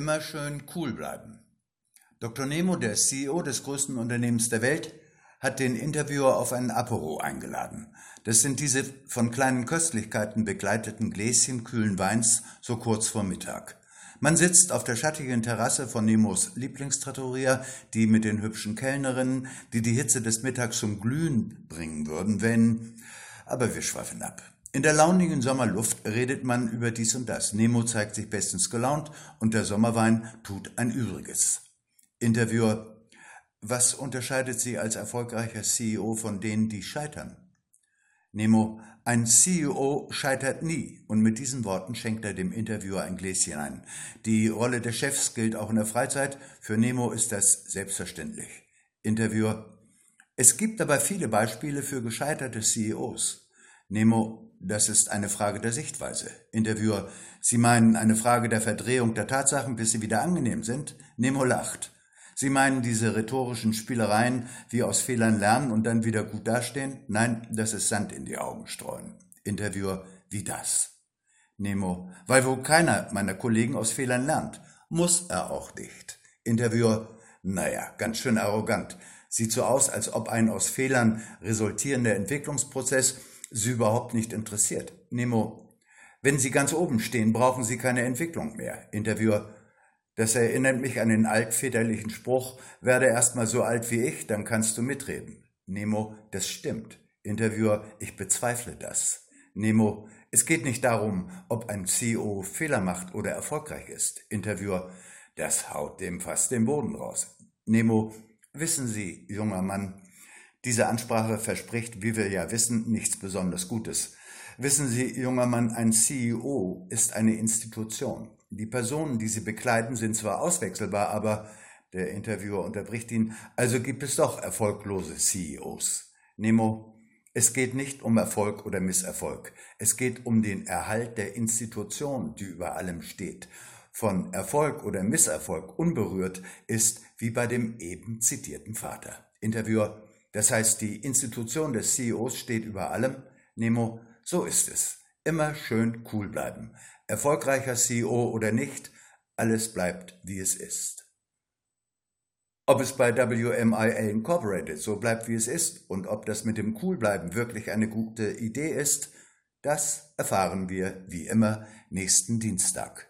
immer schön cool bleiben. Dr. Nemo, der CEO des größten Unternehmens der Welt, hat den Interviewer auf einen Apero eingeladen. Das sind diese von kleinen Köstlichkeiten begleiteten Gläschen kühlen Weins so kurz vor Mittag. Man sitzt auf der schattigen Terrasse von Nemos Lieblingstrattoria, die mit den hübschen Kellnerinnen, die die Hitze des Mittags zum Glühen bringen würden, wenn... Aber wir schweifen ab. In der launigen Sommerluft redet man über dies und das. Nemo zeigt sich bestens gelaunt und der Sommerwein tut ein Übriges. Interviewer, was unterscheidet Sie als erfolgreicher CEO von denen, die scheitern? Nemo, ein CEO scheitert nie. Und mit diesen Worten schenkt er dem Interviewer ein Gläschen ein. Die Rolle des Chefs gilt auch in der Freizeit. Für Nemo ist das selbstverständlich. Interviewer, es gibt aber viele Beispiele für gescheiterte CEOs. Nemo, das ist eine Frage der Sichtweise. Interviewer, Sie meinen eine Frage der Verdrehung der Tatsachen, bis sie wieder angenehm sind? Nemo lacht. Sie meinen diese rhetorischen Spielereien wie aus Fehlern lernen und dann wieder gut dastehen? Nein, das ist Sand in die Augen streuen. Interviewer, wie das? Nemo, weil wohl keiner meiner Kollegen aus Fehlern lernt. Muss er auch nicht. Interviewer, naja, ganz schön arrogant. Sieht so aus, als ob ein aus Fehlern resultierender Entwicklungsprozess Sie überhaupt nicht interessiert. Nemo, wenn Sie ganz oben stehen, brauchen Sie keine Entwicklung mehr. Interviewer, das erinnert mich an den altväterlichen Spruch, werde erst mal so alt wie ich, dann kannst du mitreden. Nemo, das stimmt. Interviewer, ich bezweifle das. Nemo, es geht nicht darum, ob ein CEO Fehler macht oder erfolgreich ist. Interviewer, das haut dem fast den Boden raus. Nemo, wissen Sie, junger Mann, diese Ansprache verspricht, wie wir ja wissen, nichts besonders Gutes. Wissen Sie, junger Mann, ein CEO ist eine Institution. Die Personen, die sie bekleiden, sind zwar auswechselbar, aber der Interviewer unterbricht ihn, also gibt es doch erfolglose CEOs. Nemo, es geht nicht um Erfolg oder Misserfolg. Es geht um den Erhalt der Institution, die über allem steht. Von Erfolg oder Misserfolg unberührt ist wie bei dem eben zitierten Vater. Interviewer, das heißt, die Institution des CEOs steht über allem. Nemo, so ist es. Immer schön cool bleiben. Erfolgreicher CEO oder nicht, alles bleibt, wie es ist. Ob es bei WMIA Incorporated so bleibt, wie es ist und ob das mit dem Coolbleiben wirklich eine gute Idee ist, das erfahren wir wie immer nächsten Dienstag.